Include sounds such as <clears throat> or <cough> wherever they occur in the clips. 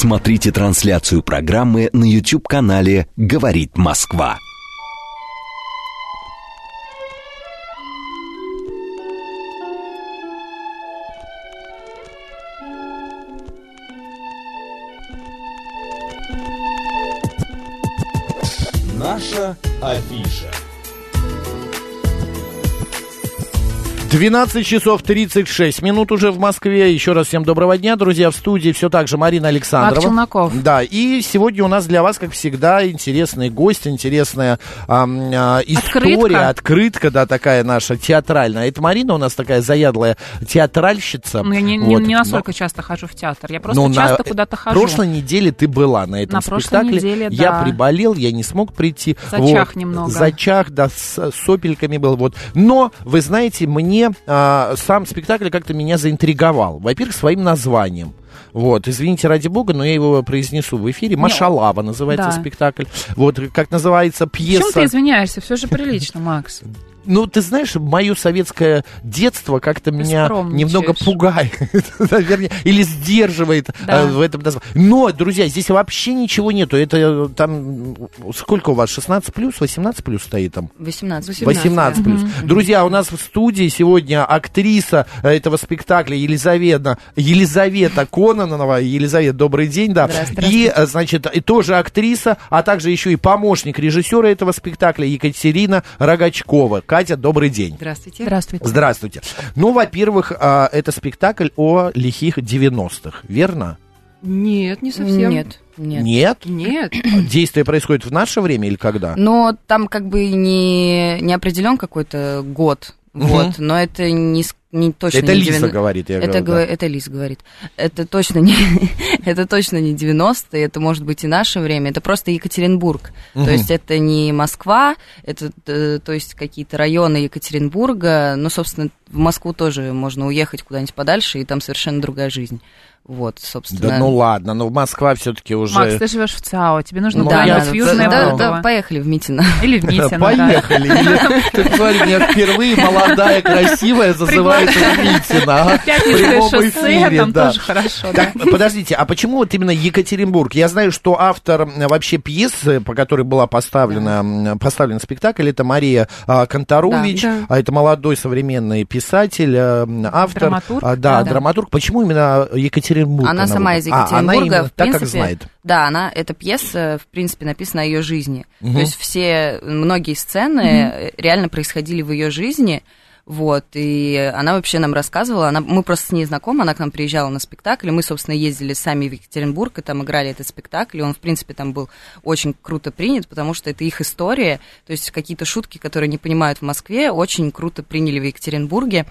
Смотрите трансляцию программы на YouTube-канале «Говорит Москва». Наша афиша. 12 часов 36 минут уже в Москве. Еще раз всем доброго дня, друзья. В студии все так же Марина Александрова. Марк Челноков. Да, и сегодня у нас для вас, как всегда, интересный гость, интересная а, а, история, Открытка. открытка, да, такая наша театральная. Это Марина у нас такая заядлая театральщица. Ну, я не, не- Вот. не Но- настолько часто хожу в театр. Я просто ну, на часто куда-то хожу. прошлой неделе ты была на этом На прошлой спектакле. неделе, Я да. приболел, я не смог прийти. Зачах немного. Зачах, да, с сопельками был. Вот. Но, вы знаете, мне а, сам спектакль как-то меня заинтриговал. Во-первых, своим названием. Вот, извините, ради бога, но я его произнесу в эфире. Машалава называется Да. спектакль. Вот, как называется Почему пьеса. ты извиняешься? Все же прилично, Макс. <laughs> Ну, ты знаешь, мое советское детство как-то меня скромничаешь. немного пугает, <laughs> наверное, или сдерживает Да. э, в этом названии. Но, друзья, здесь вообще ничего нету. Это э, там, сколько у вас, 16 плюс, 18 плюс стоит там? 18. 18 плюс. Друзья, у нас в студии сегодня актриса э, этого спектакля Елизавета, Елизавета Кононова. Елизавета, добрый день, да. Здравствуйте. И, значит, и тоже актриса, а также еще и помощник режиссера этого спектакля Екатерина Рогачкова. Катя, добрый день. Здравствуйте. Здравствуйте. Здравствуйте. Ну, во-первых, а, это спектакль о лихих 90-х, верно? Нет, не совсем. Нет, нет. Нет? Нет. <clears throat> Действие происходит в наше время или когда? Но там как бы не, не определен какой-то год. Вот, но это не, не точно Это не Лиза 90 говорит, я это, говорю, говор- да. это Лиз говорит. Это точно не, <laughs> это точно не 90-е, это может быть и наше время, это просто Екатеринбург. То есть это не Москва, это э, то есть какие-то районы Екатеринбурга. Ну, собственно, в Москву тоже можно уехать куда-нибудь подальше, и там совершенно другая жизнь. Вот, собственно. Да ну ладно, но Москва все-таки уже... Макс, ты живешь в ЦАО, тебе нужно Ну, да, я- в Южное да, да, поехали в Митино. <laughs> Или в Митино, да. Поехали. <laughs> Ты посмотри, меня впервые молодая, красивая зазывается в Митино. в Пятницкое шоссе, там да. тоже хорошо, да. Подождите, а почему вот именно Екатеринбург? Я знаю, что автор вообще пьесы, по которой была поставлена, поставлен спектакль, это Мария а, Конторович, Да, да. а это молодой современный писатель, м, автор. Драматург. а, да, Да. драматург. Почему именно Екатеринбург? Она сама из выбрала? А, она Екатеринбурга, именно в так, как принципе, знает. Да, она, эта пьеса, в принципе, написана о ее жизни. Мгм. То есть все, многие сцены э, реально происходили в ее жизни, вот, и она вообще нам рассказывала, она, мы просто с ней знакомы, она к нам приезжала на спектакль, мы, собственно, ездили сами в Екатеринбург, и там играли этот спектакль, и он, в принципе, там был очень круто принят, потому что это их история, то есть какие-то шутки, которые не понимают в Москве, очень круто приняли в Екатеринбурге,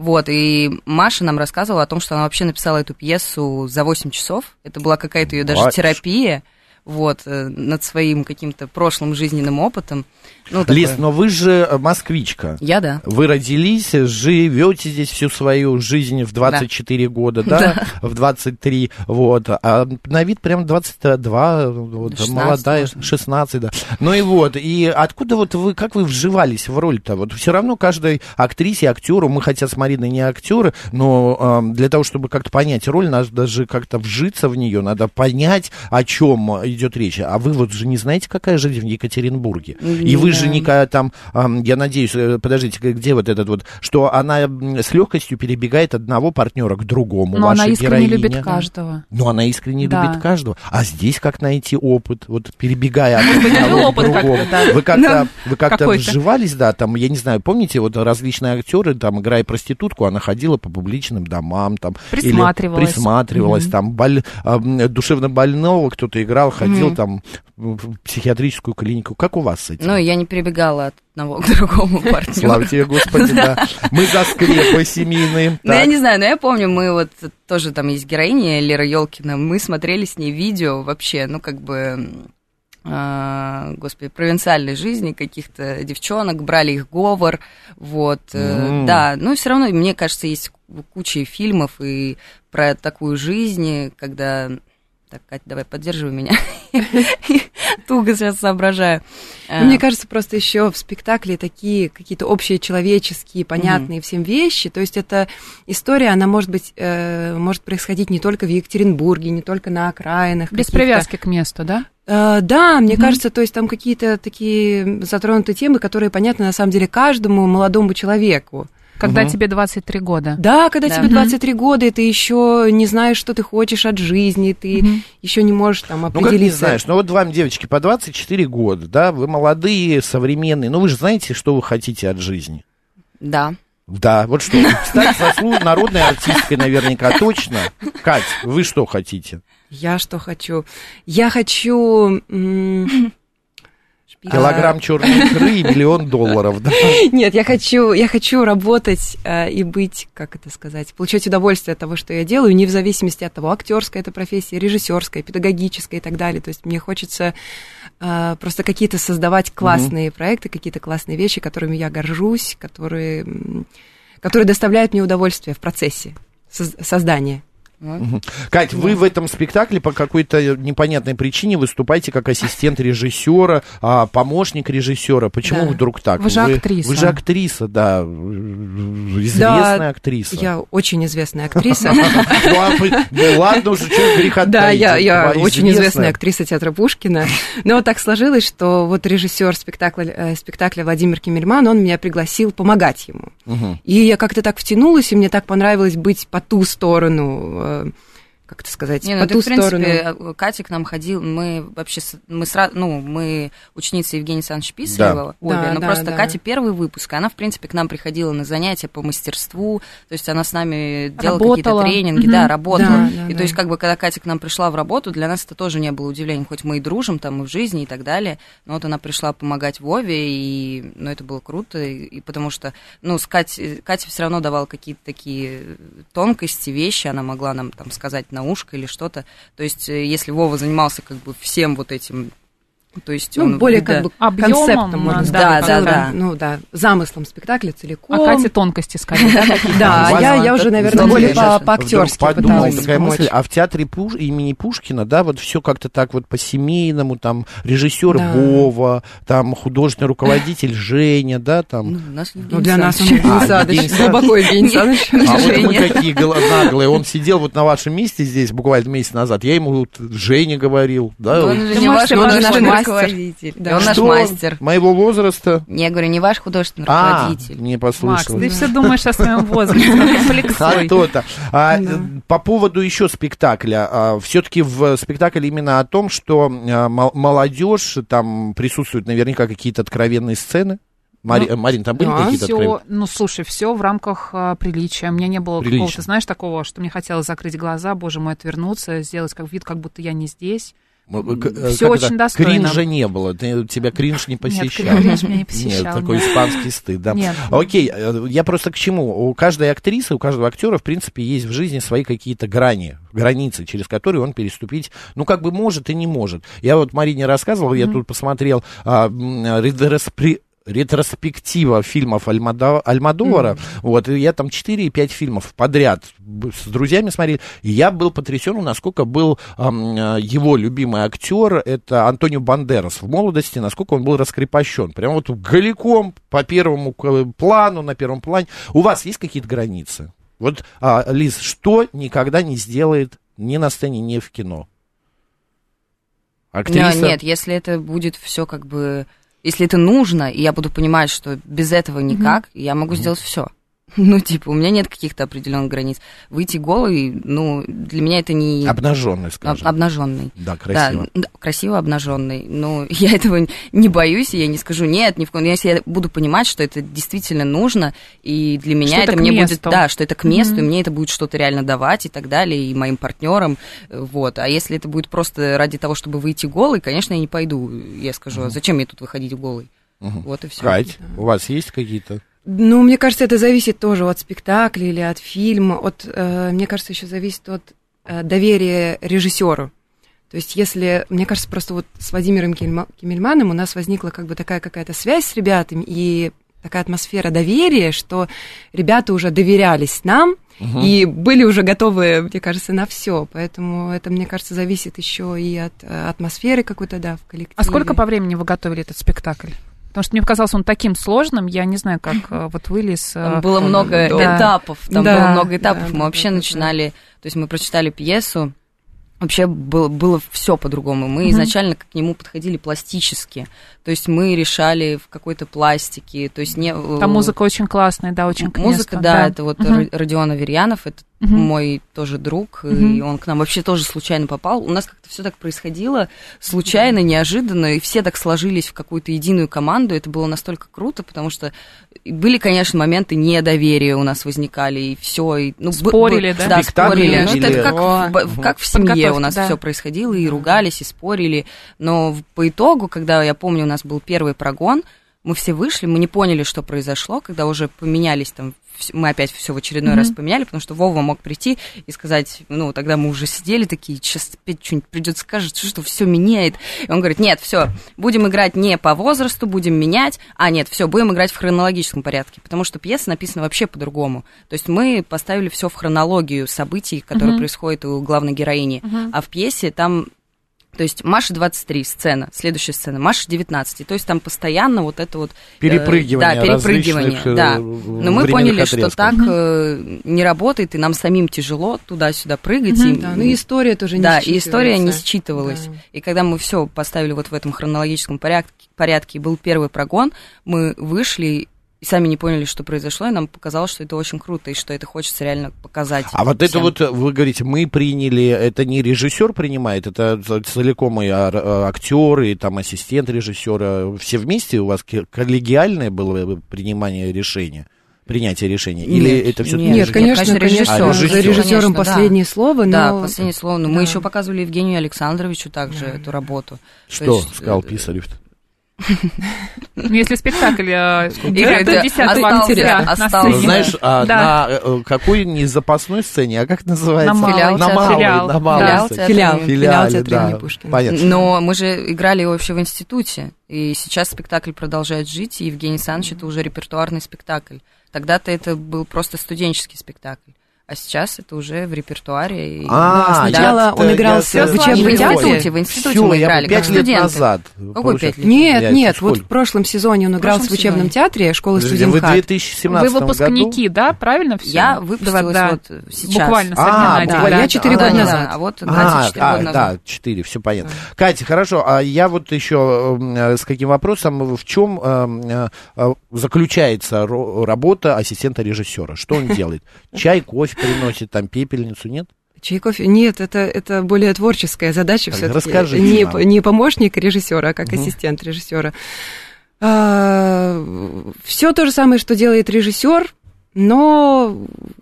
вот, и Маша нам рассказывала о том, что она вообще написала эту пьесу за 8 часов. Это была какая-то ее даже Батюшки. терапия, вот, э, над своим каким-то прошлым жизненным опытом. Ну, Лиз, такое. но вы же э, москвичка. Я, да. Вы родились, живете здесь всю свою жизнь в 24 года, да? <laughs> В 23, вот. А на вид прям 22, вот, 16 молодая, можно. 16, да. Ну и вот, и откуда вот вы, как вы вживались в роль-то? Вот все равно каждой актрисе, актеру, мы хотя с Мариной не актеры, но э, для того, чтобы как-то понять роль, надо даже как-то вжиться в нее, надо понять, о чем идет речь. А вы вот же не знаете, какая жизнь в Екатеринбурге? И вы же Да. никогда там, ам, я надеюсь, э, подождите, где вот этот вот, что она с легкостью перебегает одного партнера к другому. Но она искренне героиня. любит каждого. Но она искренне Да. любит каждого. А здесь как найти опыт, вот перебегая от <laughs> одного к другому? Вы как-то, вы как-то вживались, да, там, я не знаю, помните, вот различные актеры, там, играя проститутку, она ходила по публичным домам, там, Присматривалась. присматривалась, там, душевно больного кто-то играл, ходил там в психиатрическую клинику. Как у вас с этим? Ну, я не перебегала от одного к другому <laughs> партнеру. Слава тебе, Господи, <laughs> да. Мы за скрепы семейные. Ну, я не знаю, но я помню, мы вот тоже там есть героиня Лера Елкина, мы смотрели с ней видео вообще, ну, как бы, а, господи, провинциальной жизни каких-то девчонок, брали их говор, вот, М. да, но все равно, мне кажется, есть куча фильмов и про такую жизнь, когда... Так, Катя, давай, поддерживай меня. <laughs> туго сейчас соображаю. Ну, Мне кажется, просто еще в спектакле такие какие-то общие человеческие, понятные всем вещи. То есть эта история, она может быть, э, может происходить не только в Екатеринбурге, не только на окраинах. Без каких-то. привязки к месту, да? Э, да, мне Мгм. кажется, то есть там какие-то такие затронуты темы, которые понятны на самом деле каждому молодому человеку. Когда Мгм. тебе 23 года. Да, когда Да. тебе Мгм. 23 года, и ты еще не знаешь, что ты хочешь от жизни, ты Мгм. еще не можешь там Ну, как не определиться. знаешь, ну вот вам, девочки, по 24 года, да, вы молодые, современные, ну вы же знаете, что вы хотите от жизни. Да. Да, вот что, <laughs> стать заслуж- народной артисткой наверняка точно. Кать, вы что хотите? Я что хочу? Я хочу... м, Килограмм черной икры и миллион долларов, да? <laughs> Нет, я хочу, я хочу работать э, и быть, как это сказать, получать удовольствие от того, что я делаю, не в зависимости от того, актерская это профессия, режиссерская, педагогическая и так далее. То есть мне хочется э, просто какие-то создавать классные проекты, какие-то классные вещи, которыми я горжусь, которые, которые доставляют мне удовольствие в процессе соз- создания. Вот. Кать, вы в этом спектакле по какой-то непонятной причине выступаете как ассистент режиссера, а, помощник режиссера. Почему Да. вдруг так? Вы же актриса. Вы же актриса, да, известная актриса. Я очень известная актриса. <laughs> Ну, а вы- ну, ладно уже, что греха Да, я, вы очень известная актриса театра Пушкина. Но так сложилось, что вот режиссер спектакля, э, спектакля Владимир Кемельман, он меня пригласил помогать ему. И я как-то так втянулась, и мне так понравилось быть по ту сторону, Um. Как это сказать, Не, по ну ты, ту в принципе, сторону. э, Катя к нам ходил, мы вообще, мы сразу, ну, мы ученицы Евгения Александровича Писарева, обе, Да, но да, просто да. Катя первый выпуск, и она, в принципе, к нам приходила на занятия по мастерству, то есть она с нами делала какие-то тренинги, Мгм. да, работала. Да, да, и да. то есть, как бы, когда Катя к нам пришла в работу, для нас это тоже не было удивлением, хоть мы и дружим там и в жизни и так далее, но вот она пришла помогать Вове, и, ну, это было круто, и, и потому что, ну, с Катей, Катя все равно давала какие-то такие тонкости, вещи, она могла нам там сказать на ушко или что-то, то есть, э, если Вова занимался как бы всем вот этим, то есть Ну, он... более да. как бы концептом, можно да, сказать. да, целым, да. Ну, да, замыслом спектакля целиком. А Катя тонкости скорее, да? Да, я, я уже, наверное, более по-актерски пыталась такая помочь. мысль, а в театре Пуш- имени Пушкина, да, вот все как-то так вот по-семейному, там режиссер Да. Вова, там художественный руководитель Женя, да, там. Ну, Ну, для нас он. Евгений А, глубоко Евгений. А вот вы какие наглые. Он сидел вот на вашем месте здесь буквально месяц назад. Я ему вот Женя говорил, да. Он он- же не ваш. Руководитель. Да. Он наш мастер. Моего возраста. Не, я говорю, не ваш художественный А, руководитель. не Макс, послушал. ты все думаешь о своем возрасте, <laughs> А комплексуй. то-то. А, э, По поводу еще спектакля. все-таки в спектакле именно о том, что а, мол- молодежь, там присутствуют наверняка какие-то откровенные сцены. Мари- Ну, Марин, там были да, какие-то откровенные? Все, ну слушай, все в рамках а, приличия. У меня не было Приличия. какого-то, знаешь, такого, что мне хотелось закрыть глаза, боже мой, отвернуться, сделать как вид, как будто я не здесь. Э, э, как очень это? достойно. Кринжа не было. Ты- тебя кринж не Нет, посещал. кринж меня не <laughs> Нет, посещал. такой нет. испанский стыд, да. Нет. Окей, э, я просто к чему? У каждой актрисы, у каждого актера, в принципе, есть в жизни свои какие-то грани, границы, через которые он переступить, ну, как бы может и не может. Я вот Марине рассказывал, я тут посмотрел а, ретроспектива фильмов Альмадо- Альмадовара, вот, и я там 4 и 5 фильмов подряд с друзьями смотрел, и я был потрясен, насколько был ам, э, его любимый актер, это Антонио Бандерас в молодости, насколько он был раскрепощен, прям вот голиком по первому плану, на первом плане. У вас есть какие-то границы? Вот, а, Лиз, что никогда не сделает ни на сцене, ни в кино? Актриса? Не, Нет, если это будет все как бы... Если это нужно, и я буду понимать, что без этого никак, я могу сделать все. <laughs> Ну, типа, у меня нет каких-то определенных границ. Выйти голый, ну, для меня это не... Обнаженный, скажем. обнаженный. Да, красиво. Да, да, красиво обнаженный. Ну, <laughs> я этого не боюсь, и я не скажу нет, ни в коем. Если я буду понимать, что это действительно нужно, и для меня Что это, это мне будет, месту. да, что это к месту, Мгм. и мне это будет что-то реально давать и так далее, и моим партнерам, вот. А если это будет просто ради того, чтобы выйти голый, конечно, я не пойду. Я скажу, а зачем мне тут выходить голый? Мгм. Вот и все. Кать, у вас есть какие-то? Ну, мне кажется, это зависит тоже от спектакля или от фильма. От, э, мне кажется, еще зависит от э, доверия режиссеру. То есть, если, мне кажется, просто вот с Владимиром Кемельманом у нас возникла как бы такая какая-то связь с ребятами, и такая атмосфера доверия, что ребята уже доверялись нам, и были уже готовы, мне кажется, на все. Поэтому это, мне кажется, зависит еще и от э, атмосферы какой-то, да, в коллективе. А сколько по времени вы готовили этот спектакль? Потому что мне показался он таким сложным, я не знаю, как э, вот вылез. э, Там было много да. этапов, там Да, было много этапов. да, мы да, вообще да, да, начинали, то есть мы прочитали пьесу, вообще было, было все по-другому. Мы Мгм. изначально к нему подходили пластически, то есть мы решали в какой-то пластике, то есть не... Там музыка очень классная, да, очень Музыка, месту, да, это вот. Ро- Родион Аверьянов, это Мгм. мой тоже друг, и Мгм. он к нам вообще тоже случайно попал. У нас как-то все так происходило, случайно, неожиданно, и все так сложились в какую-то единую команду. Это было настолько круто, потому что были, конечно, моменты недоверия у нас возникали, и все. И, ну, Спорили, б- да? Да, Спектакль спорили. или- Ну, это как, в, как в семье у нас да. все происходило, и ругались, и спорили. Но по итогу, когда, я помню, у нас был первый прогон, мы все вышли, мы не поняли, что произошло, когда уже поменялись там, мы опять все в очередной Мгм. раз поменяли, потому что Вова мог прийти и сказать, ну, тогда мы уже сидели такие, сейчас опять что-нибудь придет, скажет, что все меняет. И он говорит, нет, все, будем играть не по возрасту, будем менять, а нет, все, будем играть в хронологическом порядке, потому что пьеса написана вообще по-другому. То есть мы поставили все в хронологию событий, которые Мгм. происходят у главной героини, Мгм. а в пьесе там то есть Маша 23 сцена, следующая сцена, Маша 19. То есть там постоянно вот это вот... э, Перепрыгивание Да, перепрыгивание, э, да. Но мы поняли, что отрезков. так э, не работает, и нам самим тяжело туда-сюда прыгать. Мгм. и, Да, ну и история тоже не да, и история не считывалась. Да. И когда мы все поставили вот в этом хронологическом порядке, порядке, и был первый прогон, мы вышли и сами не поняли, что произошло, и нам показалось, что это очень круто, и что это хочется реально показать. А вот это всем. вот, вы говорите, мы приняли, это не режиссер принимает, это целиком и а, актеры, и там ассистент режиссера, все вместе у вас коллегиальное было принимание решения, принятие решения? Или Нет, это все-таки нет, Нет, конечно, конечно, режиссер. А, за режиссер. режиссером Конечно, да. последнее слово, но... Да, последнее слово. Но мы да. еще показывали Евгению Александровичу также эту работу. То Что есть, сказал э, Писарев? Если спектакль э, играет до да, 10 остался, октября. Ну, знаешь, а на э, какой не запасной сцене, а как называется? На малой. Филиал на малой, Филиал. Филиал, театра да. имени Пушкина. Понятно. Но мы же играли вообще в институте, и сейчас спектакль продолжает жить, и Евгений Александрович это уже репертуарный спектакль. Тогда-то это был просто студенческий спектакль, а сейчас это уже в репертуаре. и- А, сначала он я- в учебном театре. институте, в институте мы играли, пять как лет студенты. назад. Какой пять лет? Нет, нет, вот в прошлом сезоне он играл в учебном театре школы Подожди, вы в студентхат. 2017 Вы выпускники, да? Правильно все? Я выпустилась вот сейчас. Буквально со А, дня я четыре Да, года да, назад. А вот Катя 4 а, года назад. да, 4, все понятно. Катя, хорошо, а я вот еще э, с каким вопросом, в чем э, э, заключается работа ассистента режиссера? Что он делает? Чай, кофе приносит, там пепельницу, нет? Чай, кофе? Нет, это, это более творческая задача Так, все-таки. расскажите Не, нам. не помощник режиссера, а как Мгм. ассистент режиссера. все то же самое, что делает режиссер, но,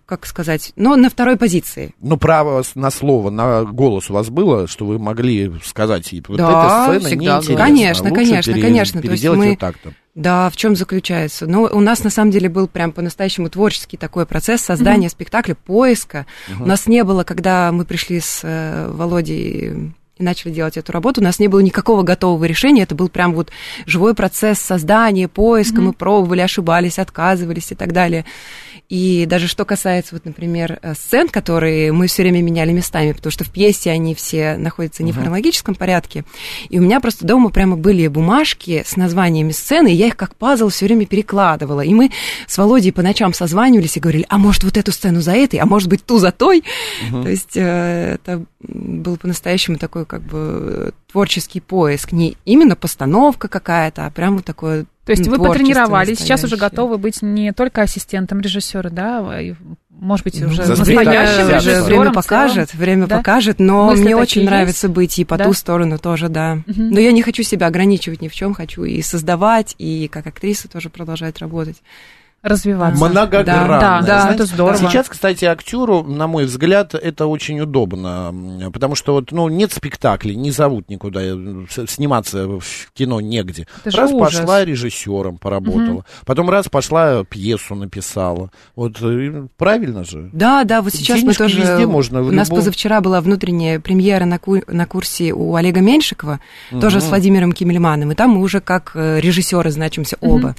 как сказать, но на второй позиции. Ну, право на слово, на голос у вас было, что вы могли сказать, и вот Да, эта сцена всегда неинтересна. Конечно, лучше конечно, пере- конечно. То есть мы- так-то. Да, в чем заключается? Ну, у нас на самом деле был прям по-настоящему творческий такой процесс создания спектакля, поиска. У нас не было, когда мы пришли с э, Володей и начали делать эту работу, у нас не было никакого готового решения, это был прям вот живой процесс создания, поиска, мы пробовали, ошибались, отказывались и так далее. И даже что касается, вот, например, э, сцен, которые мы все время меняли местами, потому что в пьесе они все находятся не в хронологическом порядке. И у меня просто дома прямо были бумажки с названиями сцены, и я их как пазл все время перекладывала. И мы с Володей по ночам созванивались и говорили, а может вот эту сцену за этой, а может быть ту за той. То есть э, это был по-настоящему такой как бы творческий поиск. Не именно постановка какая-то, а прям вот такое То есть м, вы потренировались, сейчас уже готовы быть не только ассистентом режиссера, да, и, может быть, уже за Время, настоящим режиссером время покажет, время Да? покажет, но Мысли мне очень есть? нравится быть и по Да? ту сторону тоже, да. Мгм. Но я не хочу себя ограничивать ни в чем, хочу и создавать, и как актриса тоже продолжать работать. Развиваться. Многогранно. Да, да, Знаете, это здорово. Сейчас, кстати, актеру, на мой взгляд, это очень удобно, потому что вот, ну, нет спектаклей, не зовут никуда, э, сниматься в кино негде. Это раз пошла режиссером, поработала, потом раз пошла пьесу написала. Вот э, правильно же. Да, да, вот сейчас мы Денежки тоже... везде можно, в у нас любом- позавчера была внутренняя премьера на, ку- на курсе у Олега Меньшикова, тоже с Владимиром Кимельманом, и там мы уже как э, режиссеры значимся оба.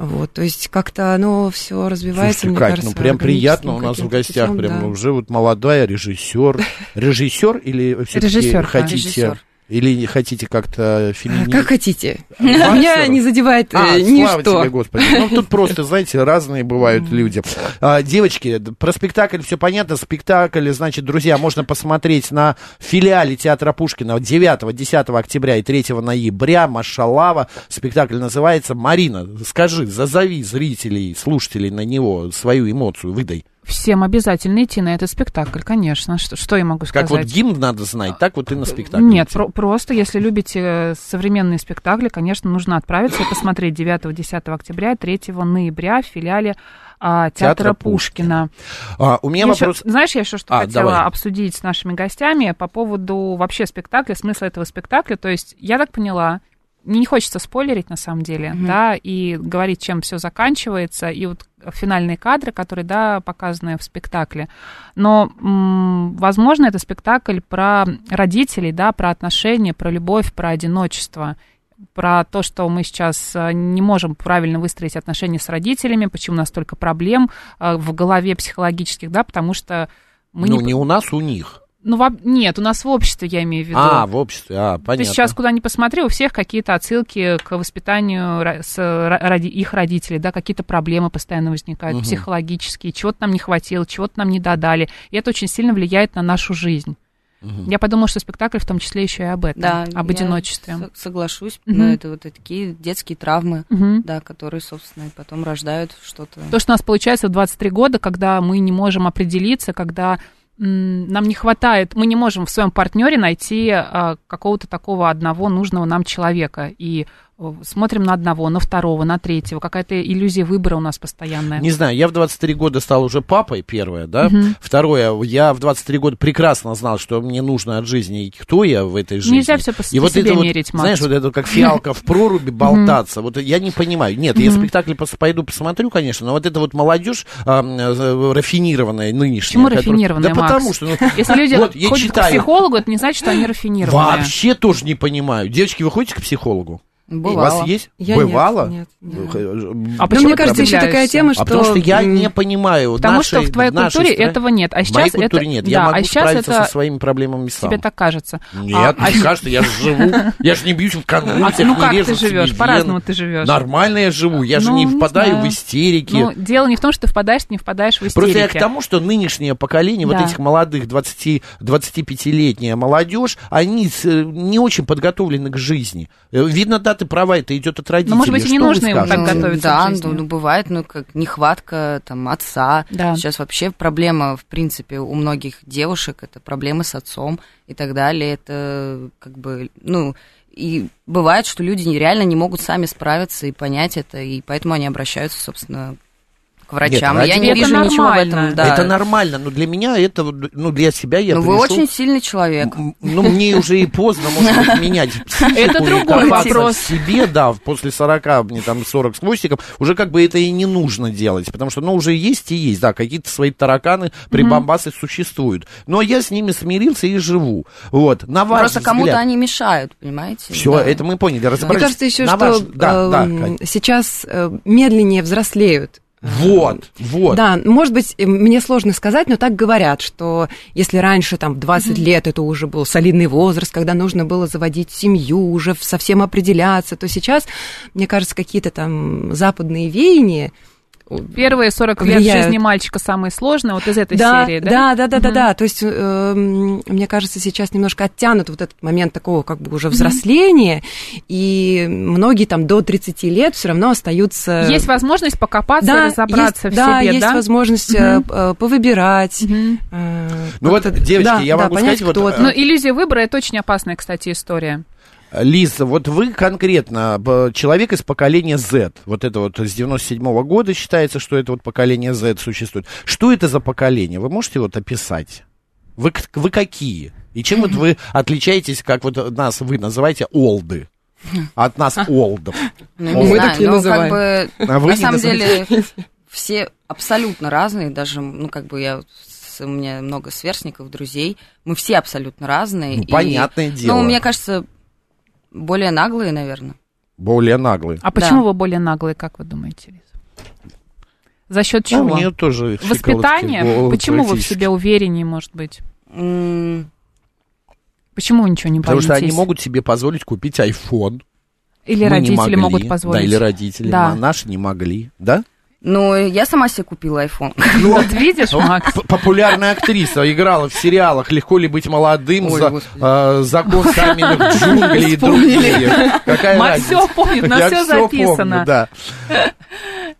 Вот, то есть как-то оно все развивается, Слушайте, мне Кать, кажется. ну прям приятно у органическим нас в гостях, путём, прям да. ну, уже вот молодая режиссер. <laughs> Режиссер или все-таки хотите... Режиссёр. Или не хотите как-то феминизм? Как хотите. Вам <laughs> Меня не задевает А, э, слава ничто. тебе, Господи. Ну, тут просто, знаете, разные бывают люди. А, девочки, про спектакль все понятно. Спектакль, значит, друзья, можно посмотреть на филиале Театра Пушкина 9-10 октября и 3 ноября. Машалава. Спектакль называется «Марина». Скажи, зазови зрителей, слушателей на него, свою эмоцию выдай. Всем обязательно идти на этот спектакль, конечно. Что, что я могу сказать? Как вот гимн надо знать, так вот и на спектакль. Нет, идти. про- просто если любите э, современные спектакли, конечно, нужно отправиться и посмотреть 9-10 октября, 3 ноября в филиале а, Театра театра Пушкина. А, у меня Я вопрос... знаешь, я еще что А, хотела давай. обсудить с нашими гостями по поводу вообще спектакля, смысла этого спектакля. То есть, я так поняла, не хочется спойлерить на самом деле, Мгм. да, и говорить, чем все заканчивается, и вот финальные кадры, которые, да, показаны в спектакле. Но, м, возможно, это спектакль про родителей, да, про отношения, про любовь, про одиночество про то, что мы сейчас э, не можем правильно выстроить отношения с родителями, почему у нас столько проблем э, в голове психологических, да, потому что мы ну, не... не у нас, у них. Ну, во- нет, у нас в обществе, я имею в виду. А, в обществе, а, понятно. Ты сейчас куда ни посмотри, у всех какие-то отсылки к воспитанию с, ра- ради их родителей, да, какие-то проблемы постоянно возникают, Мгм. психологические, чего-то нам не хватило, чего-то нам не додали. И это очень сильно влияет на нашу жизнь. Мгм. Я подумала, что спектакль в том числе еще и об этом, Да, об я одиночестве. соглашусь, Мгм. но это вот такие детские травмы, Мгм. да, которые, собственно, и потом рождают что-то. То, что у нас получается в 23 года, когда мы не можем определиться, когда нам не хватает, мы не можем в своем партнере найти а, какого-то такого одного нужного нам человека. И смотрим на одного, на второго, на третьего. Какая-то иллюзия выбора у нас постоянная. Не знаю, я в 23 года стал уже папой, первое, да. Мгм. Второе, я в 23 года прекрасно знал, что мне нужно от жизни и кто я в этой жизни. Нельзя все по, И вот себе это вот, мерить, Макс. знаешь, вот это как фиалка в проруби болтаться. Вот я не понимаю. Нет, я спектакль пойду посмотрю, конечно, но вот это вот молодежь э, рафинированная, нынешняя. Почему рафинированная, Да потому что... ну, Если люди вот, ходят к психологу, это не значит, что они рафинированные. Вообще тоже не понимаю. Девочки, вы ходите к психологу? У Бывало. вас есть? Я Бывало? нет, нет, нет. Э, А почему мне кажется, еще такая тема, А что... потому что я не понимаю. Потому нашей- что в твоей культуре стране- этого нет. А в моей сейчас культуре это... нет. Да, Я могу а сейчас справиться это... со своими проблемами сам. Тебе так кажется. Нет, А- мне а- кажется, я же живу. <laughs> Я же не бьюсь в конвульсиях, А, ну как ты живешь? По-разному ты живешь. Нормально я живу. Я же Ну, не впадаю в истерики. Ну, дело не в том, что ты впадаешь, ты не впадаешь в истерики. Просто я к тому, что нынешнее поколение, вот Да. этих молодых 20, 25-летняя молодежь, они э, не очень подготовлены к жизни. Э, Видно, да, ты права, это идет от родителей. Ну, может быть, и не Что нужно им так готовиться Да, ну, ну, бывает, ну, как нехватка там отца. Да. Сейчас вообще проблема, в принципе, у многих девушек, это проблемы с отцом и так далее. Это как бы, ну, и бывает, что люди реально не могут сами справиться и понять это, и поэтому они обращаются, собственно, к врачам. ради я не вижу Это ничего в нормально. этом. Да. Это нормально, но для меня это, ну, для себя я Ну, вы очень сильный человек. Ну, мне уже и поздно, может быть, менять Это другой вопрос. себе, да, после 40, мне там 40 с хвостиком, уже как бы это и не нужно делать, потому что, ну, уже есть и есть, да, какие-то свои тараканы, прибамбасы существуют. Но я с ними смирился и живу. Вот, на ваш Просто кому-то они мешают, понимаете? Все, это мы поняли, Мне разобрались. кажется еще, что Кать. сейчас э, медленнее взрослеют. Вот, вот. Да, может быть, э, мне сложно сказать, но так говорят, что если раньше, там, в 20 лет это уже был солидный возраст, когда нужно было заводить семью, уже совсем определяться, то сейчас, мне кажется, какие-то там западные веяния, Первые 40 лет влияют. жизни мальчика самые сложные, вот из этой да, серии, да? да, да, да, да, Мгм. да. То есть, эм, мне кажется, сейчас немножко оттянут вот этот момент такого как бы уже взросления, и многие там до 30 лет все равно остаются... Есть возможность покопаться и разобраться есть, в да, себе, есть да? возможность Мгм. э, э, повыбирать. Мгм. э, Ну вот, девочки, да, я да, могу понять, сказать, вот, кто э. Но иллюзия выбора это очень опасная, кстати, история. Лиза, вот вы конкретно человек из поколения Z, вот это вот с 97 года считается, что это вот поколение Z существует. Что это за поколение? Вы можете вот описать? Вы, вы какие? И чем вот вы <laughs> отличаетесь, как вот нас вы называете, олды? <laughs> От нас олдов. Ну, Мы не знаю, так не ну, называем. как бы, А вы на не самом деле, <laughs> все абсолютно разные, даже, ну, как бы я, у меня много сверстников, друзей, мы все абсолютно разные. Ну, и, понятное дело. Ну, мне кажется, более наглые, наверное. Более наглый. А почему Да. вы более наглые, как вы думаете, Лиза? За счет Ну, чего? мне тоже Воспитание? Почему вы в себе увереннее, может быть? Почему вы ничего не Потому боитесь? что они могут себе позволить купить iPhone. Или Мы родители могут позволить. Да, или родители. Да. А наши не могли. Да? Ну, я сама себе купила iPhone. <laughs> Вот видишь, Макс? Популярная актриса играла в сериалах «Легко ли быть молодым», Ой, за- э, «Закон <laughs> каменных джунглей» и другие. Какая Макс все помнит, на все записано. да.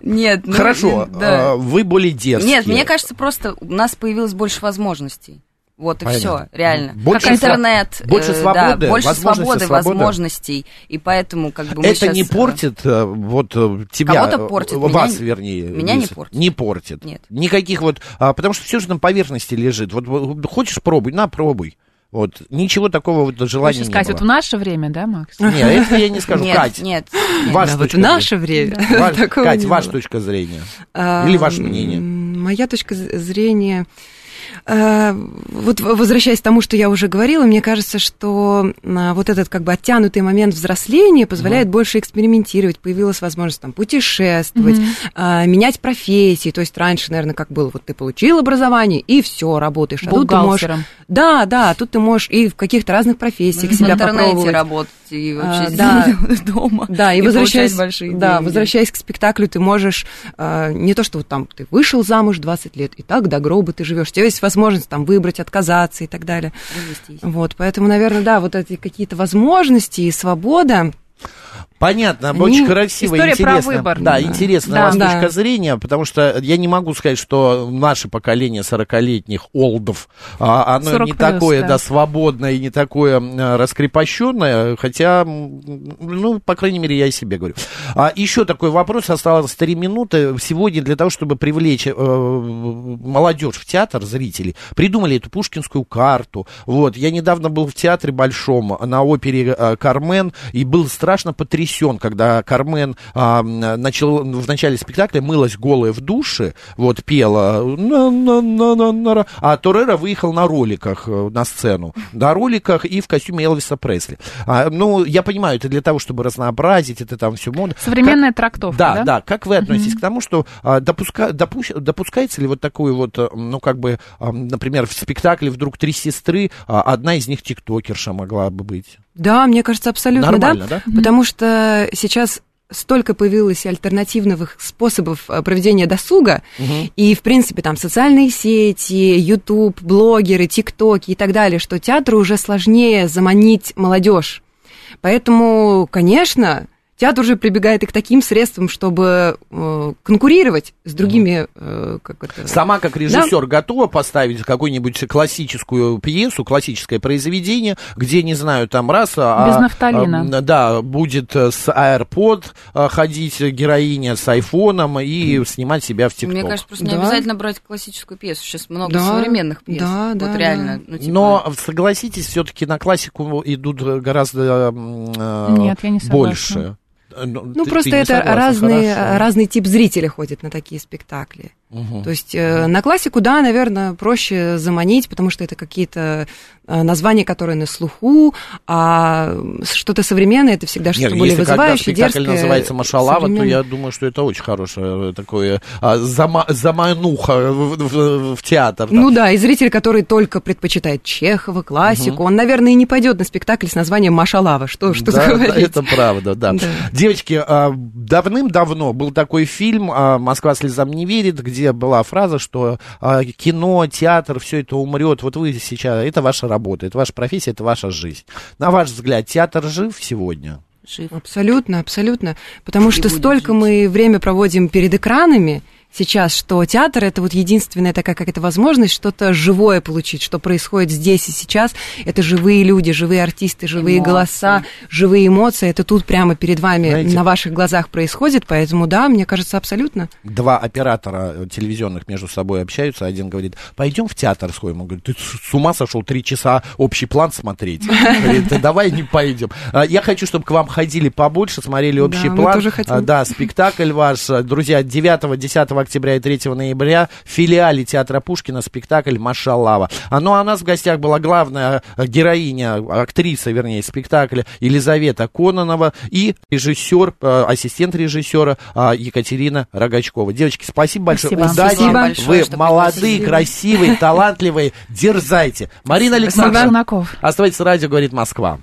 Нет, ну, Хорошо, да. э, вы более дерзкие. Нет, мне кажется, просто у нас появилось больше возможностей. Вот и Понятно. все, реально. Больше как интернет, больше э, свободы, да, больше возможности свободы, свободы. возможностей, и поэтому как бы мы Это щас, не э, портит э, вот тебя, Кого-то портит, вас, меня- вернее. меня не портит. Не портит. Нет. Никаких вот, а, потому что все же на поверхности лежит. Вот, хочешь пробуй, на пробуй. Вот ничего такого вот желания Хочешь не сказать, было. вот в наше время, да, Макс? Нет, это я не скажу. Нет, Кать, нет. ваша Да, вот в наше время. Ваш- Кать, не ваша было. точка зрения. А, Или ваше мнение? Моя точка зрения... э, Вот возвращаясь к тому, что я уже говорила, мне кажется, что а, вот этот как бы оттянутый момент взросления позволяет больше экспериментировать. Появилась возможность там путешествовать, а, менять профессии. То есть раньше, наверное, как было, вот ты получил образование и все, работаешь. А тут ты можешь... Да, да, тут ты можешь и в каких-то разных профессиях в себя интернете попробовать. работать и вообще А, да. <laughs> дома. Да, и, и возвращаясь, большие да, деньги. возвращаясь к спектаклю, ты можешь не то, что вот там ты вышел замуж 20 лет, и так до гроба ты живешь. Есть возможность там выбрать, отказаться и так далее. Развестись. Вот, поэтому, наверное, да, вот эти какие-то возможности и свобода. Понятно, Они- очень красиво, История про интересно. выбор. Да, Да. интересная Да. у вас Да. точка зрения, потому что я не могу сказать, что наше поколение 40-летних олдов, а, оно 40 не плюс, такое, да. да. свободное и не такое раскрепощенное, хотя, ну, по крайней мере, я и себе говорю. А еще такой вопрос, осталось три минуты. Сегодня для того, чтобы привлечь э, молодежь в театр, зрителей, придумали эту пушкинскую карту. Вот, я недавно был в театре большом на опере э, Кармен и был страшно потрясен, когда Кармен а, начал в начале спектакля мылась голая в душе, вот пела, а Торера выехал на роликах э, на сцену, на роликах и в костюме Элвиса Пресли. А, ну, я понимаю, это для того, чтобы разнообразить, это там все модно. Современная трактовка, Да, да? да. Как вы относитесь к тому, что а, допуска- допу- допускается ли вот такое вот, а, ну, как бы, а, например, в спектакле вдруг три сестры, а одна из них тиктокерша могла бы быть? Да, мне кажется, абсолютно Нормально, да. да? Потому что сейчас столько появилось альтернативных способов э, проведения досуга, и, в принципе, там социальные сети, YouTube, блогеры, ТикТоки и так далее, что театру уже сложнее заманить молодежь. Поэтому, конечно, театр уже прибегает и к таким средствам, чтобы э, конкурировать с другими, э, как это... Сама как режиссер готова поставить какую-нибудь классическую пьесу, классическое произведение, где, не знаю, там раз... а, Без нафталина. а, да, будет э, с AirPod а, ходить героиня с айфоном и снимать себя в ТикТок. Мне кажется, просто не Да. обязательно брать классическую пьесу. Сейчас много Да, современных пьес. да, да, вот реально. Ну, типа, Но согласитесь, все-таки на классику идут гораздо э, Нет, я не согласна. больше. Ну, ты- просто ты это разные, разный тип зрителя ходит на такие спектакли. Мгм. То есть э, на классику, да, наверное, проще заманить, потому что это какие-то э, названия, которые на слуху, а что-то современное, это всегда что-то Нет, более если когда вызывающее, спектакль дерзкое. называется Машалава, то я думаю, что это очень хорошее такое а, зама- замануха в, в- в театр. да. Ну да, и зритель, который только предпочитает Чехова, классику, он, наверное, и не пойдет на спектакль с названием Машалава. Что, что да, да, говорить? это правда, да. Да. Девочки, а, давным-давно был такой фильм а, «Москва слезам не верит», где была фраза, что а, кино, театр, все это умрет. Вот вы сейчас, это ваша работа, это ваша профессия, это ваша жизнь. На ваш взгляд, театр жив сегодня? жив. Абсолютно, абсолютно. Потому И что столько жить. мы время проводим перед экранами сейчас, что театр это вот единственная такая какая-то возможность что-то живое получить, что происходит здесь и сейчас. Это живые люди, живые артисты, живые Эмоции. голоса, живые эмоции. Это тут прямо перед вами Знаете- на ваших глазах происходит. Поэтому да, мне кажется, абсолютно. Два оператора э, телевизионных между собой общаются. Один говорит, пойдем в театр сходим. Он говорит, ты с ума сошел три часа общий план смотреть? <laughs> Говорит, «Да давай не пойдем. А, Я хочу, чтобы к вам ходили побольше, смотрели общий план. тоже хотим. А, Да, спектакль ваш. А, Друзья, 9-10 октября и 3 ноября в филиале театра Пушкина спектакль «Машалава». А, ну, а у нас в гостях была главная э, героиня, актриса, вернее, спектакля Елизавета Кононова и режиссер, э, ассистент режиссера э, Екатерина Рогачкова. Девочки, спасибо большое. Спасибо. Удачи. Спасибо большое, Вы молодые, пригласили. красивые, талантливые. Дерзайте. Марина Александровна, оставайтесь с радио, говорит Москва.